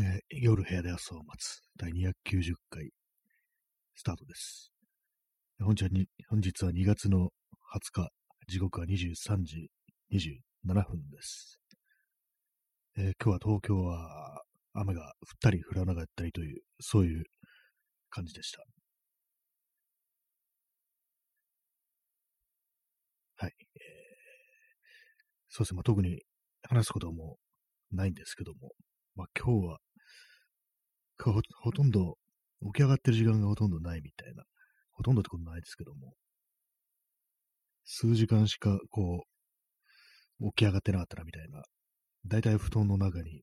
えー夜部屋で朝を待つ第290回スタートです。本日はに本日は2月の20日、時刻は23時27分です。えー今日は東京は雨が降ったり降らなかったりという、そういう感じでした。はい。えーそうですね、まあ、特に話すこともないんですけども、まあ、今日はほほとんど起き上がってる時間がほとんどないみたいな、ほとんどってことないですけども、数時間しかこう、起き上がってなかったなみたいな、だいたい布団の中に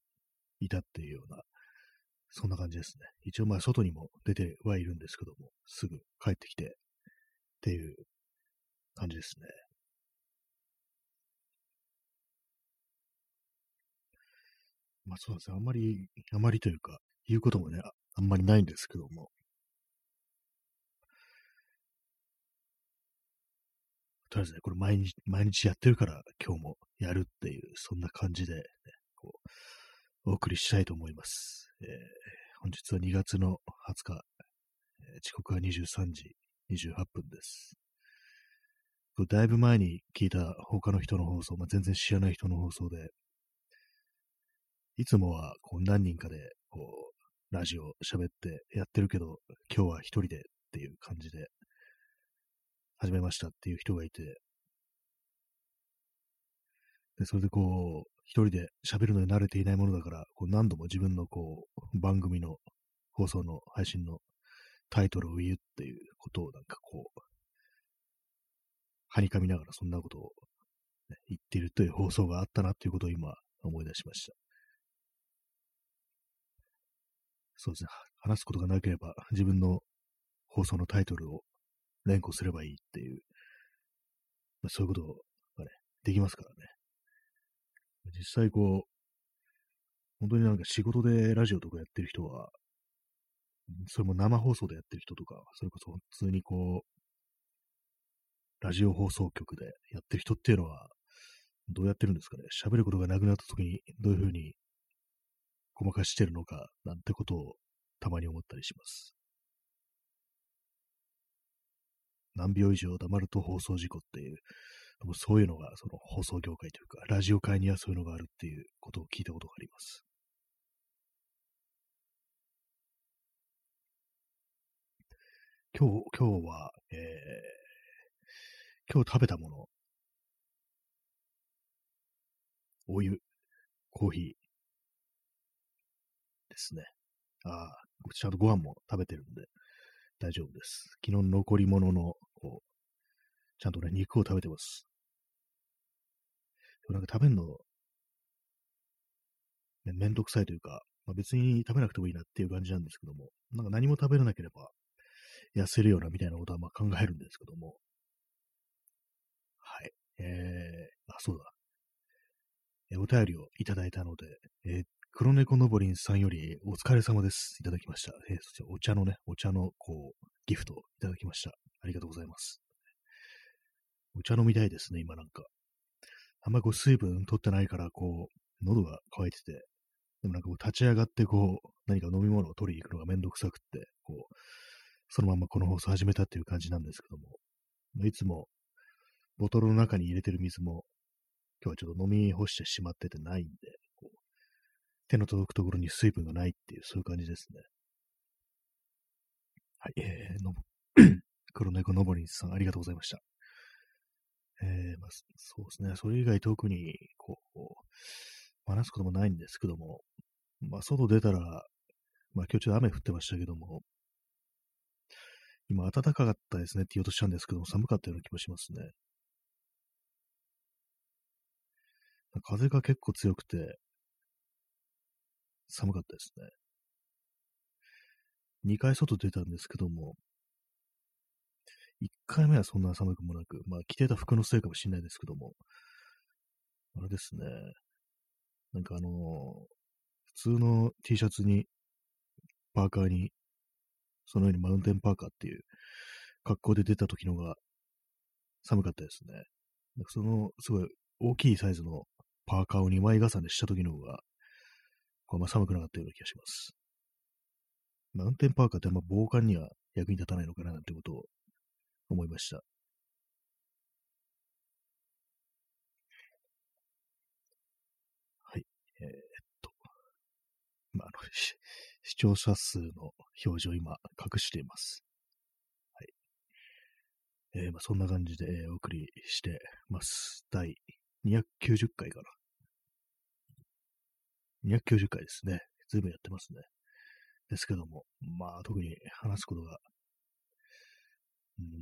いたっていうような、そんな感じですね。一応まあ外にも出てはいるんですけども、すぐ帰ってきてっていう感じですね。まあそうですね。あんまり、あまりというか、言うこともね、あんまりないんですけども。とりあえずね、これ毎日、毎日やってるから今日もやるっていう、そんな感じで、ね、こう、お送りしたいと思います。えー本日は2月の20日、えー時刻は23時28分です。これだいぶ前に聞いた他の人の放送、まあ、全然知らない人の放送で、いつもはこう何人かでこうラジオ喋ってやってるけど、今日は一人でっていう感じで始めましたっていう人がいて、で、それでこう、一人で喋るのに慣れていないものだから、こう何度も自分のこう、番組の放送の配信のタイトルを言うっていうことをなんかこう、はにかみながらそんなことを、ね、言っているという放送があったなっていうことを今思い出しました。そうですね。話すことがなければ自分の放送のタイトルを連呼すればいいっていう、まあ、そういうことがね、できますからね。実際こう、本当になんか仕事でラジオとかやってる人は、それも生放送でやってる人とか、それこそ普通にこう、ラジオ放送局でやってる人っていうのは、どうやってるんですかね。喋ることがなくなった時にどういうふうにごまかしてるのか、なんてことをたまに思ったりします。何秒以上黙ると放送事故っていう、もそういうのがその放送業界というか、ラジオ界にはそういうのがあるっていうことを聞いたことがあります。今日、今日は、えー、今日食べたもの、お湯、コーヒーですね。ああ、ちゃんとご飯も食べてるんで大丈夫です。昨日の残り物の、こう、ちゃんとね、肉を食べてます。でもなんか食べるの、ね、めんどくさいというか、まあ、別に食べなくてもいいなっていう感じなんですけども、なんか何も食べれなければ痩せるようなみたいなことはまあ考えるんですけども、はい。えー、あ、そうだ。えお便りをいただいたので、えー黒猫のぼりんさんよりお疲れ様です。いただきました。えーそしてお茶のね、お茶のこう、ギフトをいただきました。ありがとうございます。お茶飲みたいですね、今なんか。あんまこう水分取ってないから、こう、喉が渇いてて、でもなんかこう立ち上がってこう、何か飲み物を取りに行くのがめんどくさくって、こう、そのままこの放送始めたっていう感じなんですけども、いつもボトルの中に入れてる水も、今日はちょっと飲み干してしまっててないんで、手の届くところに水分がないっていう、そういう感じですね。はい、えー、の 黒猫のぼりんさん、ありがとうございました。えー、まあ、そうですね。それ以外特に、こう、話すこともないんですけども、まあ、外出たら、まあ、今日ちょっと雨降ってましたけども、今暖かかったですねって言おうとしたんですけども、寒かったような気もしますね。風が結構強くて、寒かったですね。2回外出たんですけども、1回目はそんな寒くもなく、まあ着てた服のせいかもしれないですけども、あれですね、なんかあのー普通の T シャツに、パーカーに、そのようにマウンテンパーカーっていう格好で出た時のが寒かったですね。なんかその、すごい大きいサイズのパーカーを2枚重ねした時の方がこうあ寒くなかったような気がします。マウンテンパーカーってあんま防寒には役に立たないのかななんてことを思いました。はい。えー、っと、まあ、あの、視聴者数の表示を今隠しています。はい。えー、まあ、そんな感じで、お送りしてます。第290回かな。290回ですね。ずいぶんやってますね。ですけども、まあ、特に話すことが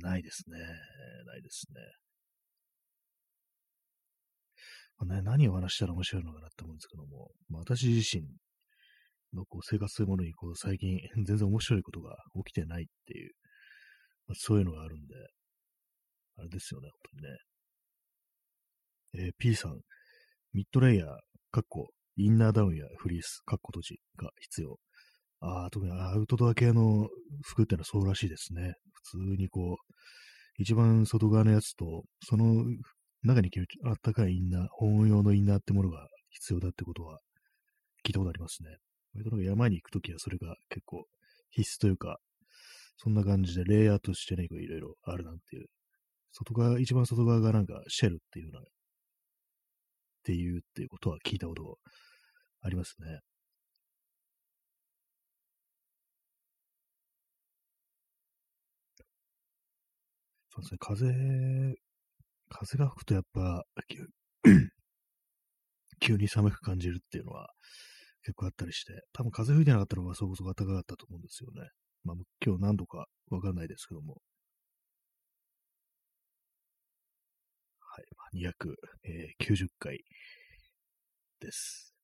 ないですね。ないですね。まあね、何を話したら面白いのかなって思うんですけども、まあ、私自身のこう生活というものにこう最近 全然面白いことが起きてないっていう、まあ、そういうのがあるんで、あれですよね、本当にね。えー、P さん、ミッドレイヤー、カッコ、インナーダウンやフリース、カッコ閉じが必要。ああ、特にアウトドア系の服ってのはそうらしいですね。普通にこう、一番外側のやつと、その中に着るあったかいインナー、保温用のインナーってものが必要だってことは聞いたことありますね。割と山に行くときはそれが結構必須というか、そんな感じでレイヤーとしてね、いろいろあるなんていう。外側、一番外側がなんかシェルっていうような、っていうっていうことは聞いたことありますね。そうですね、風、風が吹くとやっぱ、急に寒く感じるっていうのは結構あったりして、多分風吹いてなかったらそこそこ暖かかったと思うんですよね。まあ今日何度かわかんないですけども。290回です。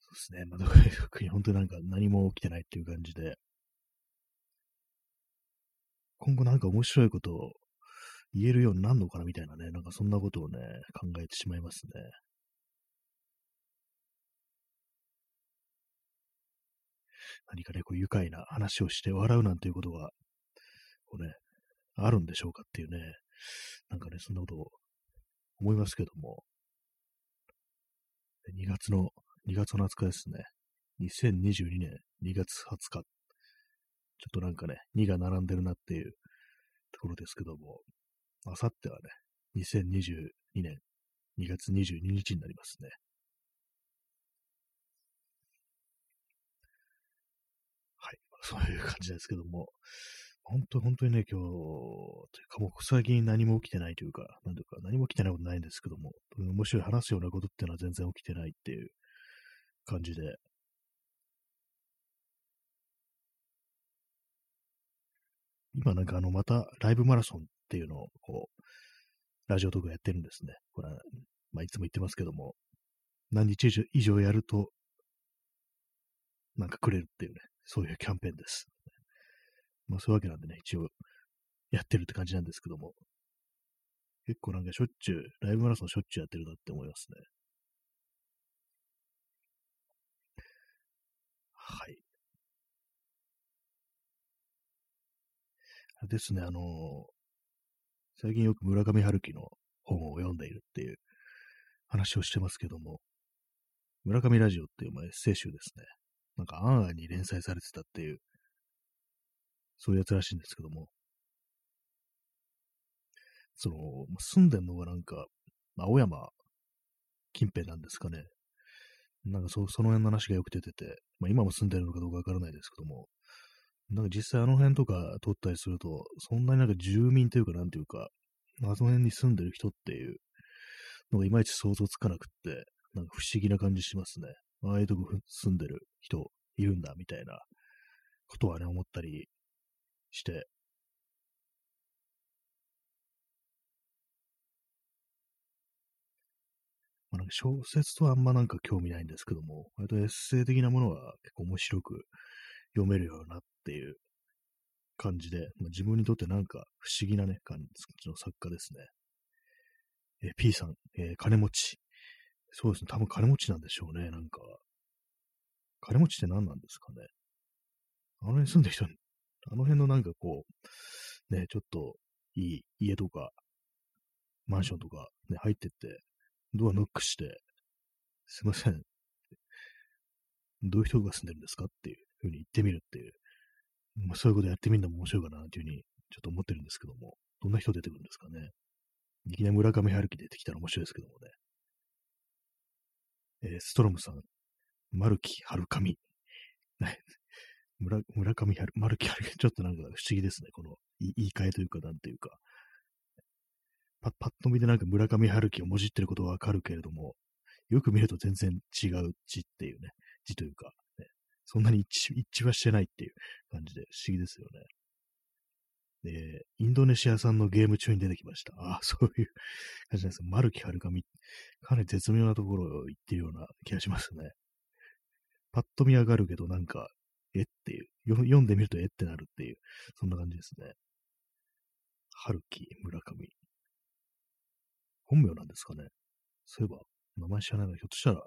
そうですね。まあ、特に本当になんか何も起きてないっていう感じで、今後なんか面白いことを言えるようになるのかなみたいなね、なんかそんなことをね、考えてしまいますね。何かね、こう愉快な話をして笑うなんていうことが、こうね、あるんでしょうかっていうね、なんかね、そんなことを思いますけども、2月の2月の20日ですね。2022年2月20日。ちょっとなんかね、2が並んでるなっていうところですけども、あさってはね、2022年2月22日になりますね。はい。そういう感じですけども、本当、本当にね、今日、というかもう最近何も起きてないというか、なんとか何も起きてないことないんですけども、面白い話すようなことっていうのは全然起きてないっていう感じで。今なんかあの、またライブマラソンっていうのを、こう、ラジオトークやってるんですね。これは、まあ、いつも言ってますけども、何日以上やると、なんかくれるっていうね、そういうキャンペーンです。まあそういうわけなんでね、一応やってるって感じなんですけども、結構なんかしょっちゅう、ライブマラソンしょっちゅうやってるなって思いますね。はい。ですね、あのー、最近よく村上春樹の本を読んでいるっていう話をしてますけども、村上ラジオっていう、エッセイ集ですね。なんか、アンアンに連載されてたっていう、そういうやつらしいんですけども、その、住んでんのがなんか、青山近辺なんですかね。なんかそその辺の話がよく出てて、まあ、今も住んでるのかどうかわからないですけども、なんか実際あの辺とか撮ったりすると、そんなになんか住民というか、なんていうか、あの辺に住んでる人っていうのがいまいち想像つかなくって、なんか不思議な感じしますね。ああいうとこ住んでる人いるんだ、みたいなことはね、思ったりして、まあ、なんか小説とはあんまなんか興味ないんですけども、割とエッセイ的なものは結構面白く読めるようなっていう感じで、まあ、自分にとってなんか不思議なね、感じの作家ですね。え P さん、えー、金持ち。そうですね、多分金持ちなんでしょうね、なんか。金持ちって何なんですかね。あの辺住んでる人、あの辺のなんかこう、ね、ちょっといい家とか、マンションとか、ね、入ってって、ドアノックして、すいません。どういう人が住んでるんですかっていうふうに言ってみるっていう。まあ、そういうことやってみるのも面白いかなっていうふうにちょっと思ってるんですけども、どんな人出てくるんですかね。いきなり村上春樹出てきたら面白いですけどもね。えー、ストロムさん、丸木春上。村村上春、丸木春樹、ちょっとなんか不思議ですね。この言い換えというか、なんていうか。パパッと見でなんか村上春樹をもじってることはわかるけれども、よく見ると全然違う字っていうね、字というか、ね、そんなに一致一致はしてないっていう感じで不思議ですよね。で、インドネシア産のゲーム中に出てきました。ああ、そういう感じなんですマルキ・ハルカミ、かなり絶妙なところを言ってるような気がしますね。パッと見上がるけど、なんか、えっていう、読んでみるとえってなるっていう、そんな感じですね。春樹村上。本名なんですかね。そういえば、名前知らないのひょっとしたら、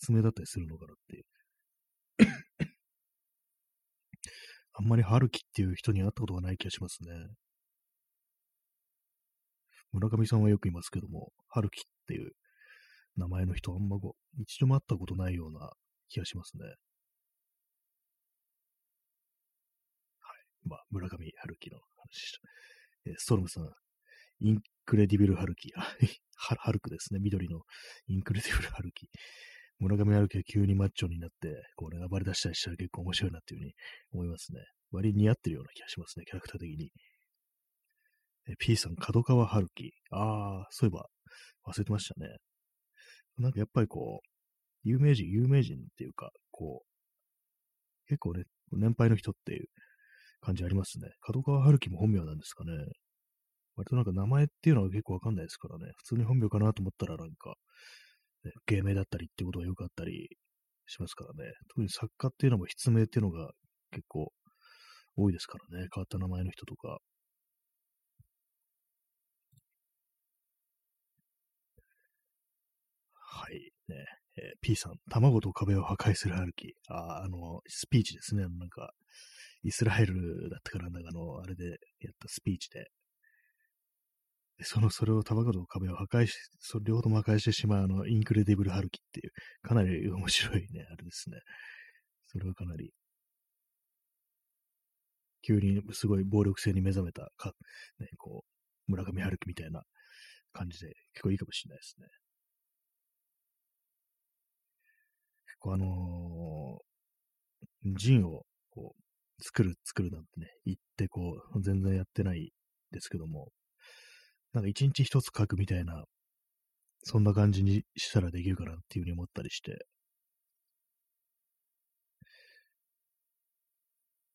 筆名だったりするのかなっていう。あんまり春樹っていう人に会ったことがない気がしますね。村上さんはよくいますけども、春樹っていう名前の人あんまこう、一度も会ったことないような気がしますね。まあ、村上春樹の話でした。えー、ストロムさん、 Incredible 春樹。ハルクですね。緑の Incredible 春樹。村上春樹が急にマッチョになって、こうね、暴れ出したりしたら結構面白いなっていうふうに思いますね。割に似合ってるような気がしますね、キャラクター的に。え P さん、角川春樹。ああ、そういえば、忘れてましたね。なんかやっぱりこう、有名人、有名人っていうか、こう、結構ね、年配の人っていう感じありますね。角川春樹も本名なんですかね。割となんか名前っていうのは結構わかんないですからね。普通に本名かなと思ったらなんか、ね、芸名だったりってことがよくあったりしますからね。特に作家っていうのも筆名っていうのが結構多いですからね。変わった名前の人とか。はい。ね。えー、P さん、卵と壁を破壊するハルキ。あ、あの、スピーチですね。なんか、イスラエルだったから、なんかあの、あれでやったスピーチで、でその、それをタバコと壁を破壊し、それ両方とも破壊してしまう、あの、 Incredible ハルキっていう、かなり面白いね、あれですね。それはかなり、急にすごい暴力性に目覚めた、か、ね、こう、村上春樹みたいな感じで、結構いいかもしれないですね。結構あのー、ジンを、作る、作るなんてね、言って、こう、全然やってないですけども、なんか一日一つ書くみたいな、そんな感じにしたらできるかなっていうふうに思ったりして、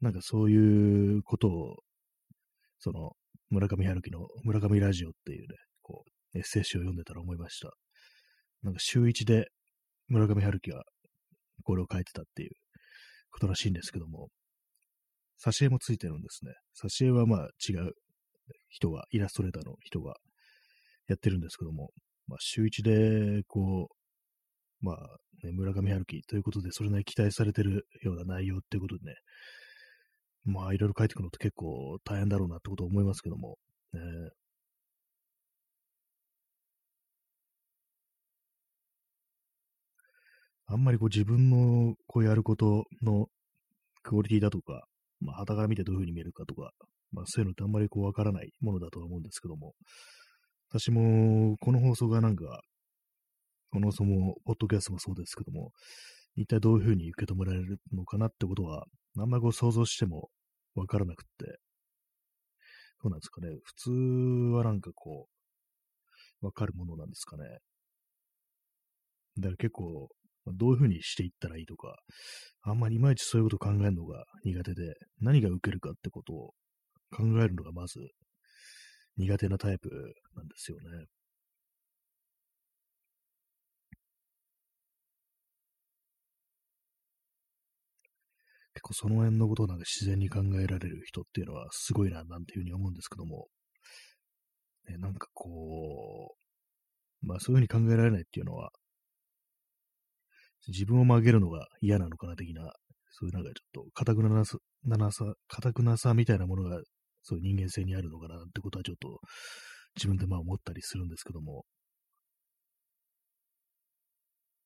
なんかそういうことを、その、村上春樹の村上ラジオっていうね、こう、エッセイ集を読んでたら思いました。なんか週一で村上春樹がこれを書いてたっていうことらしいんですけども、挿絵もついてるんですね。挿絵はまあ違う人が、イラストレーターの人がやってるんですけども、まあ、週一で、こう、まあ、ね、村上春樹ということで、それなりに期待されてるような内容っていうことでね、まあ、いろいろ書いていくのって結構大変だろうなってことを思いますけども、ね、あんまりこう自分のこうやることのクオリティだとか、まあ、肌から見てどういうふうに見えるかとか、まあ、そういうのってあんまりこうわからないものだとは思うんですけども、私もこの放送がなんか、この放送も、ポッドキャストもそうですけども、一体どういうふうに受け止められるのかなってことは、あんまりこう想像してもわからなくって、どうなんですかね。普通はなんかこう、わかるものなんですかね。だから結構、どういうふうにしていったらいいとか、あんまりいまいちそういうことを考えるのが苦手で、何が受けるかってことを考えるのがまず苦手なタイプなんですよね。結構その辺のことをなんか自然に考えられる人っていうのはすごいな、なんていうふうに思うんですけども、ね、なんかこう、まあそういうふうに考えられないっていうのは、自分を曲げるのが嫌なのかな的な、そういうなんかちょっと、かたくなさ、なさ、かたくなさみたいなものがそういう人間性にあるのかなってことはちょっと自分でまあ思ったりするんですけども、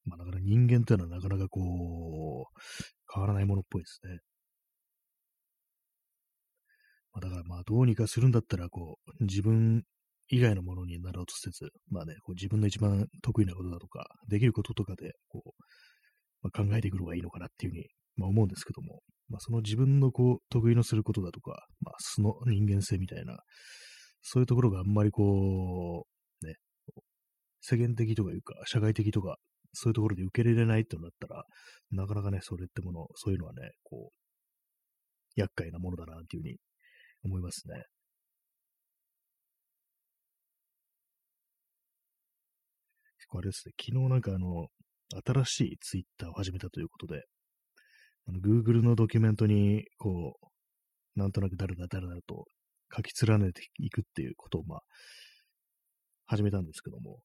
まあだから人間というのはなかなかこう、変わらないものっぽいですね。まあ、だからまあどうにかするんだったら、こう、自分以外のものになろうとせず、まあね、こう自分の一番得意なことだとか、できることとかで、こう、まあ、考えていくのがいいのかなっていうふうに、まあ、思うんですけども、まあ、その自分のこう、得意のすることだとか、まあ、素の人間性みたいな、そういうところがあんまりこう、ね、世間的とかいうか、社会的とか、そういうところで受け入れられないってなったら、なかなかね、それってもの、そういうのはね、こう、厄介なものだなっていうふうに思いますね。あれですね、昨日なんかあの、新しいツイッターを始めたということで、あの Google のドキュメントに、こう、なんとなく誰だ誰だと書き連ねていくっていうことを、まあ、始めたんですけども、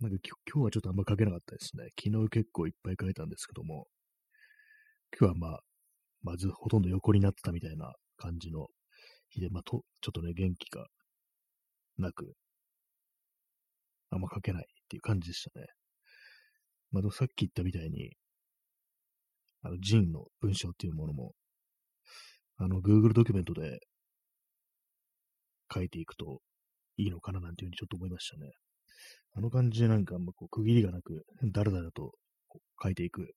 なんか今日はちょっとあんま書けなかったですね。昨日結構いっぱい書いたんですけども、今日はまあ、まずほとんど横になってたみたいな感じの日で、まあと、ちょっとね、元気がなく、あんま書けないっていう感じでしたね。まあ、さっき言ったみたいに、あの、ジンの文章っていうものも、あの、Google ドキュメントで書いていくといいのかななんていうふうにちょっと思いましたね。あの感じでなんか、まあ、こう区切りがなく、だらだらと書いていく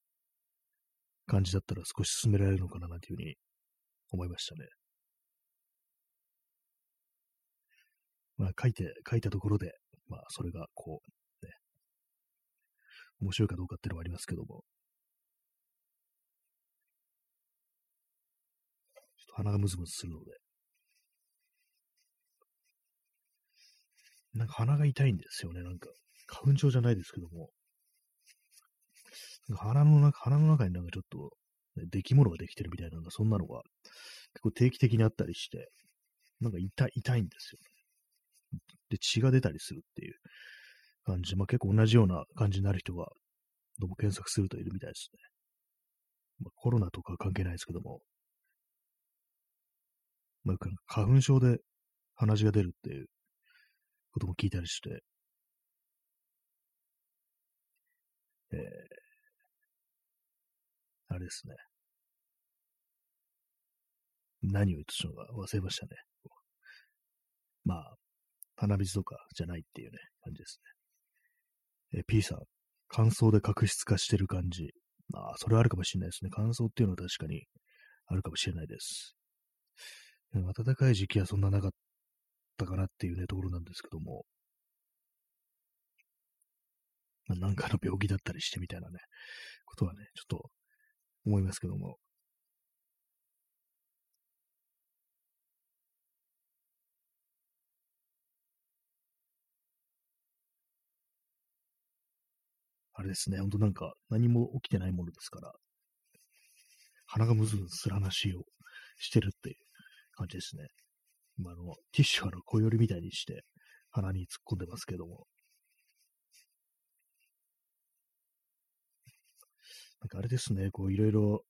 感じだったら少し進められるのかななんていうふうに思いましたね。まあ、書いて、書いたところで、まあ、それが、こう、面白いかどうかっていうのはありますけども、ちょっと鼻がムズムズするので、なんか鼻が痛いんですよね、なんか、花粉症じゃないですけども、鼻の中、鼻の中になんかちょっと、ね、出来物ができてるみたいな、なんかそんなのが結構定期的にあったりして、なんか痛い、痛いんですよね。で、血が出たりするっていう。感じ。まあ結構同じような感じになる人が、どうも検索するといるみたいですね。まあ、コロナとか関係ないですけども、まあ、花粉症で鼻血が出るっていうことも聞いたりして、えー、あれですね。何を言ってたのか忘れましたね。まあ、鼻水とかじゃないっていうね、感じですね。え、P さん、乾燥で角質化してる感じ。まあ、それはあるかもしれないですね。乾燥っていうのは確かにあるかもしれないです。暖かい時期はそんななかったかなっていうね、ところなんですけども。まあ、なんかの病気だったりしてみたいなね、ことはね、ちょっと思いますけども。あれですね、ほんとなんか何も起きてないものですから、鼻がむずむずする話をしてるっていう感じですね。今あの、ティッシュあの小よりみたいにして鼻に突っ込んでますけども。なんかあれですね、こういろいろ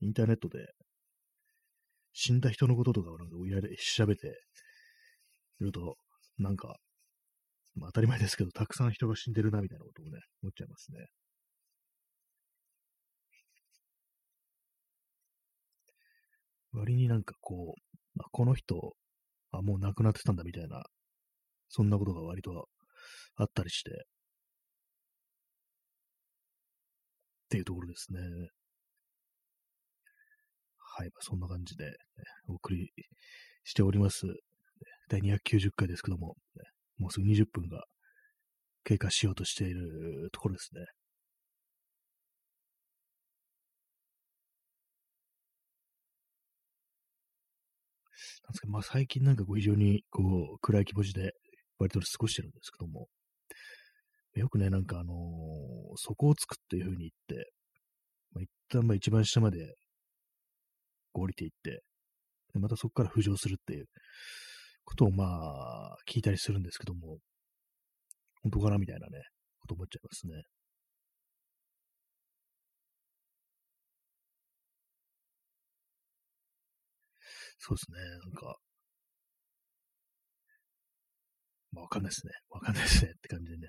インターネットで死んだ人のこととかをなんか調べていると、なんかまあ、当たり前ですけど、たくさん人が死んでるな、みたいなことをね、思っちゃいますね。割になんかこう、あ、この人、あ、もう亡くなってたんだみたいな、そんなことが割とあったりして、っていうところですね。はい、まあ、そんな感じで、ね、お送りしております。第290回ですけども、ね、もうすぐ20分が経過しようとしているところですね。なんですか、まあ最近なんかこう非常にこう暗い気持ちで割と過ごしてるんですけども、よくね、なんかあのー、底をつくっていう風に言って、まあ、一旦まあ一番下まで降りていって、でまたそこから浮上するっていうことをまあ、聞いたりするんですけども、本当かなみたいなね、こと思っちゃいますね。そうですね、なんか、まあ、わかんないですね。わかんないですね。って感じでね。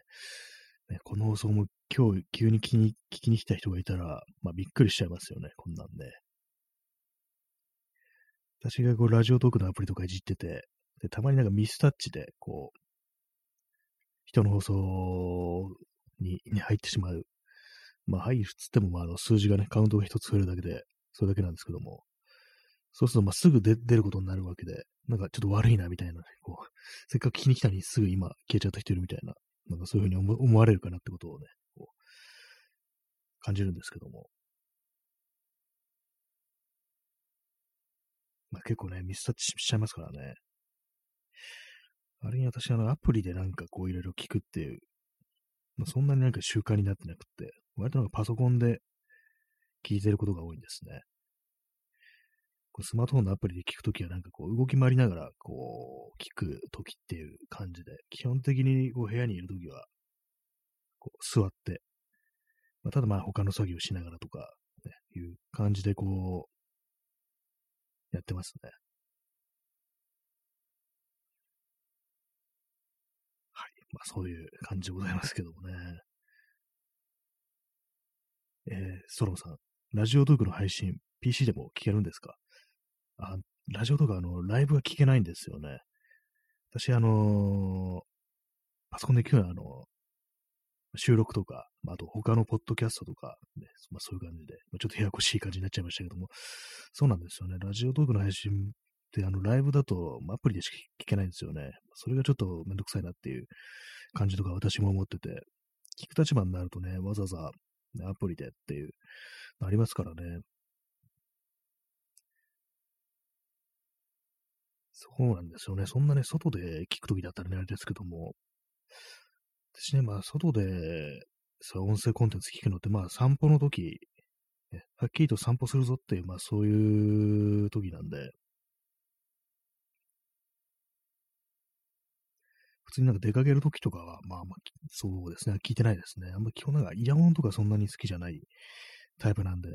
ねこの放送も今日急に聞きに聞きに来た人がいたら、まあ、びっくりしちゃいますよね。こんなんね。私がこう、ラジオトークのアプリとかいじってて、で、たまになんかミスタッチで、こう、人の放送にに入ってしまう。まあ、入るっつっても、まあ、あの数字がね、カウントが一つ増えるだけで、それだけなんですけども、そうすると、まあ、すぐ出ることになるわけで、なんかちょっと悪いな、みたいな、ね、こう、せっかく聞きに来たのにすぐ今消えちゃった人いるみたいな、なんかそういうふうに思われるかなってことをね、こう、感じるんですけども。まあ、結構ね、ミスタッチしちゃいますからね。あれに私、あの、アプリでなんかこういろいろ聞くっていう、まあ、そんなになんか習慣になってなくて、割となんかパソコンで聞いてることが多いんですね。こうスマートフォンのアプリで聞くときはなんかこう動き回りながらこう聞くときっていう感じで、基本的にこう部屋にいるときはこう座って、まあ、ただまあ他の作業しながらとか、ね、いう感じでこうやってますね。まあそういう感じでございますけどもね。えー、ソロンさん、ラジオトークの配信、PC でも聞けるんですか？あ、ラジオとかあの、ライブが聞けないんですよね。私、あのー、パソコンで聞くのは、あの、収録とか、まあ、あと他のポッドキャストとか、ね、まあ、そういう感じで、まあ、ちょっとややこしい感じになっちゃいましたけども、そうなんですよね。ラジオトークの配信ってあのライブだとアプリでしか聞けないんですよね。それがちょっとめんどくさいなっていう感じとか私も思ってて、聞く立場になるとね、わざわざ、ね、アプリでっていう、ありますからね。そうなんですよね。そんなね、外で聞くときだったらね、あれですけども、私ね、まあ、外で、そう、音声コンテンツ聞くのって、まあ、散歩の時、ね、はっきりと散歩するぞっていう、まあ、そういう時なんで、通になんか出かけるときとかは、まあまあ、そうですね、聞いてないですね。あんま基本なんかイヤホンとかそんなに好きじゃないタイプなんで、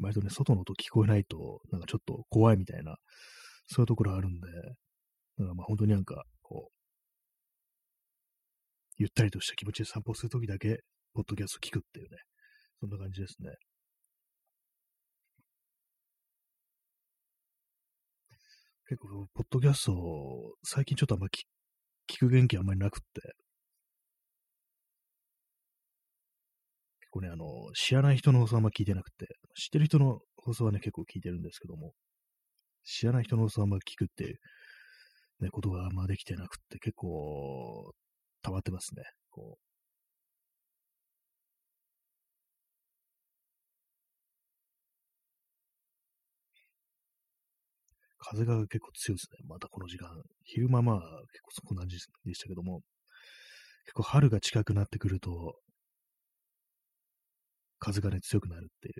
割とね、外の音聞こえないと、なんかちょっと怖いみたいな、そういうところあるんで、だからまあ本当になんか、こう、ゆったりとした気持ちで散歩するときだけ、ポッドキャスト聞くっていうね、そんな感じですね。結構、ポッドキャスト、最近ちょっとあんま聞く元気あんまりなくって、結構ね、あの、知らない人の放送あんま聞いてなくて、知ってる人の放送はね、結構聞いてるんですけども、知らない人の放送あんま聞くっていう、ね、ことがあんまできてなくって、結構、溜まってますね。こ風が結構強いですね。またこの時間。昼間まあ結構そこな感じでしたけども、結構春が近くなってくると、風がね強くなるっていう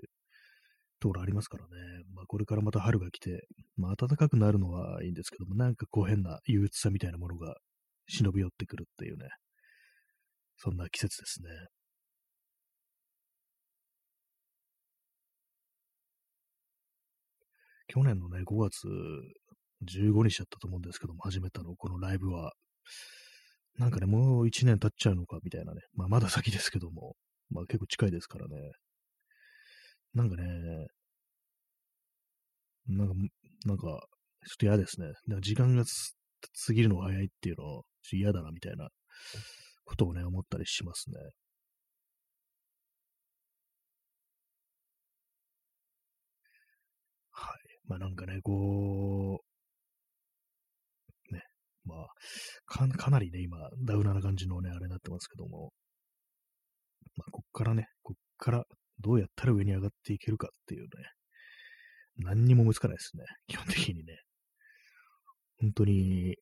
ところありますからね。まあこれからまた春が来て、まあ暖かくなるのはいいんですけども、なんかこう変な憂鬱さみたいなものが忍び寄ってくるっていうね、そんな季節ですね。去年のね、5月15日だったと思うんですけども、始めたの、このライブは。なんかね、もう1年経っちゃうのか、みたいなね。まあ、まだ先ですけども、まあ結構近いですからね。なんかね、なんか、なんか、ちょっと嫌ですね。なんか時間が過ぎるのが早いっていうの、ちょっと嫌だな、みたいなことをね、思ったりしますね。まあなんかね、こう、ね、まあ、かかなりね、今、ダウナーな感じのね、あれになってますけども、まあ、こっからね、こっからどうやったら上に上がっていけるかっていうね、何にも思いつかないですね、基本的にね。本当に、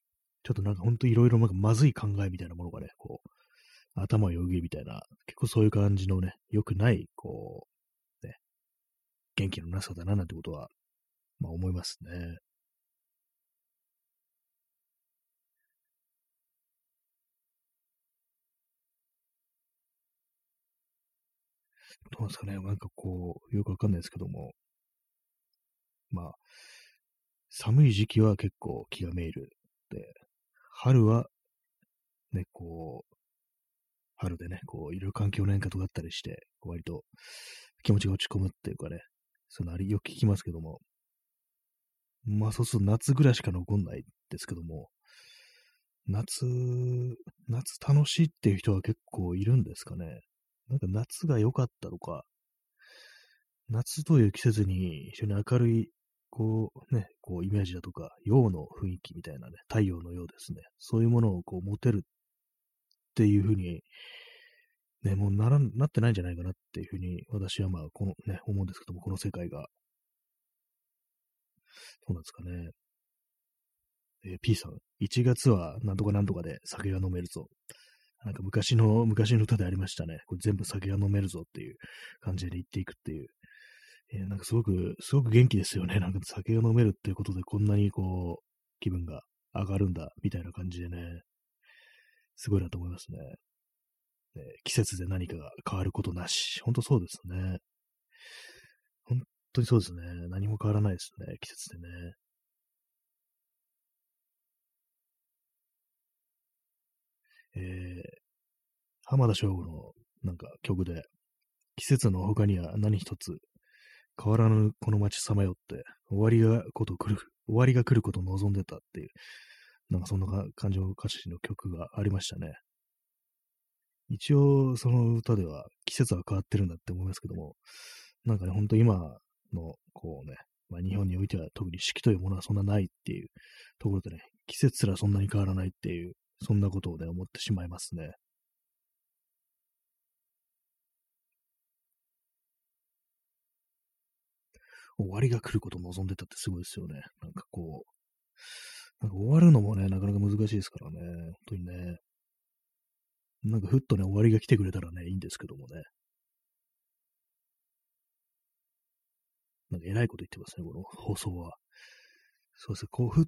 ちょっとなんか本当いろいろなんかまずい考えみたいなものがね、こう、頭をよぎるみたいな、結構そういう感じのね、良くない、こう、ね、元気のなさだななんてことはまあ思いますね。どうですかね。なんかこう、よくわかんないですけども、まあ、寒い時期は結構気がめいる。で、春は、ね、こう、春でね、こう、いろいろ環境の変化とかあったりして、割と気持ちが落ち込むっていうかね、そのありよく聞きますけども、まあそうすると夏ぐらいしか残んないですけども、夏、夏楽しいっていう人は結構いるんですかね。なんか夏が良かったとか、夏という季節に非常に明るい、こうね、こうイメージだとか、陽の雰囲気みたいなね、太陽のようですね。そういうものをこう持てるっていうふうに、ね、もうなら、なってないんじゃないかなっていうふうに、私はまあ、このね、思うんですけども、この世界が。そうなんですかね。えー、P さん、1月はなんとかなんとかで酒が飲めるぞ。なんか昔の、昔の歌でありましたね。これ全部酒が飲めるぞっていう感じで言っていくっていう。えー、なんかすごく、すごく元気ですよね。なんか酒が飲めるっていうことでこんなにこう、気分が上がるんだ、みたいな感じでね。すごいなと思いますね。季節で何かが変わることなし。ほんとそうですね。本当にそうですね。何も変わらないですね。季節でね。えー、浜田省吾のなんか曲で、季節の他には何一つ変わらぬこの街さまよって、終わりがこと来る、終わりが来ることを望んでたっていう、なんかそんな感じの歌詞の曲がありましたね。一応、その歌では季節は変わってるんだって思いますけども、なんかね、ほんと今の、こうね、まあ、日本においては特に四季というものはそんなないっていうところでね、季節すらそんなに変わらないっていうそんなことをね、思ってしまいますね。終わりが来ることを望んでたってすごいですよね。なんかこう、なんか終わるのもね、なかなか難しいですからね。本当にね。なんかふっとね、終わりが来てくれたらね、いいんですけどもね。なんか偉いこと言ってますね、この放送は。そうですね、こう、ふ、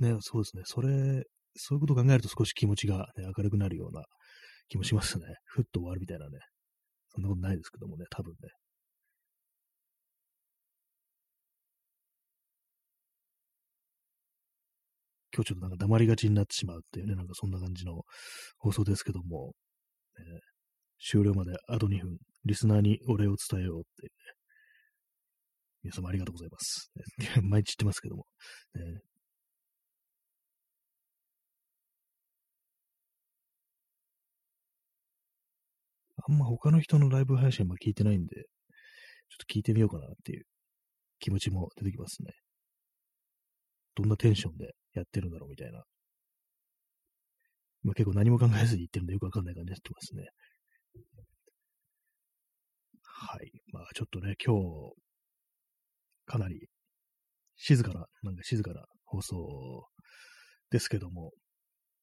ね、そうですね、それ、そういうことを考えると少し気持ちが、ね、明るくなるような気もしますね。ふっと終わるみたいなね。そんなことないですけどもね、多分ね。今日ちょっとなんか黙りがちになってしまうっていうね、なんかそんな感じの放送ですけども、ね、終了まであと2分、リスナーにお礼を伝えようっていうね。皆様ありがとうございます。毎日言ってますけども、ね、あんま他の人のライブ配信も聞いてないんで、ちょっと聞いてみようかなっていう気持ちも出てきますね。どんなテンションでやってるんだろうみたいな。まあ、結構何も考えずに言ってるんでよくわかんない感じになってますね。はい。まあちょっとね、今日、かなり静かな、なんか静かな放送ですけども、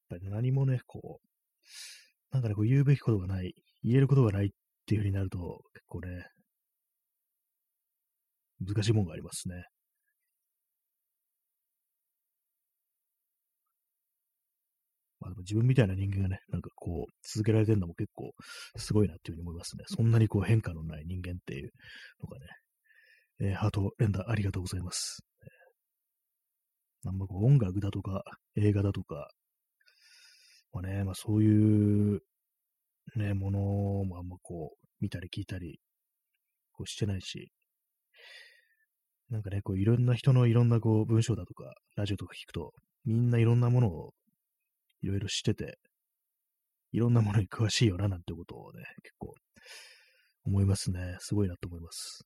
やっぱり何もね、こう、なんかね、こう言うべきことがない、言えることがないっていう風になると、結構ね、難しいもんがありますね。まあ、でも自分みたいな人間がね、なんかこう、続けられてるのも結構すごいなっていうふうに思いますね。そんなにこう変化のない人間っていうのがね、えー、ハート連打ありがとうございます。えー、なんかこう音楽だとか映画だとか、まあね、まあそういうね、ものもあんまこう、見たり聞いたり、こうしてないし、なんかね、こういろんな人のいろんなこう文章だとか、ラジオとか聞くと、みんないろんなものをいろいろ知ってて、いろんなものに詳しいよななんてことをね、結構思いますね。すごいなと思います。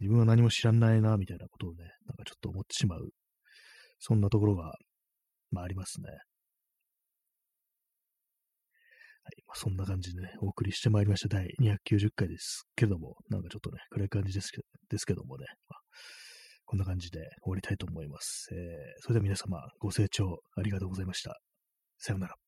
自分は何も知らないな、みたいなことをね、なんかちょっと思ってしまう。そんなところが、まあありますね。はい。まあ、そんな感じでね、お送りしてまいりました第290回ですけども、なんかちょっとね、暗い感じですけですけどもね、まあ、こんな感じで終わりたいと思います。えー、それでは皆様、ご清聴ありがとうございました。さようなら。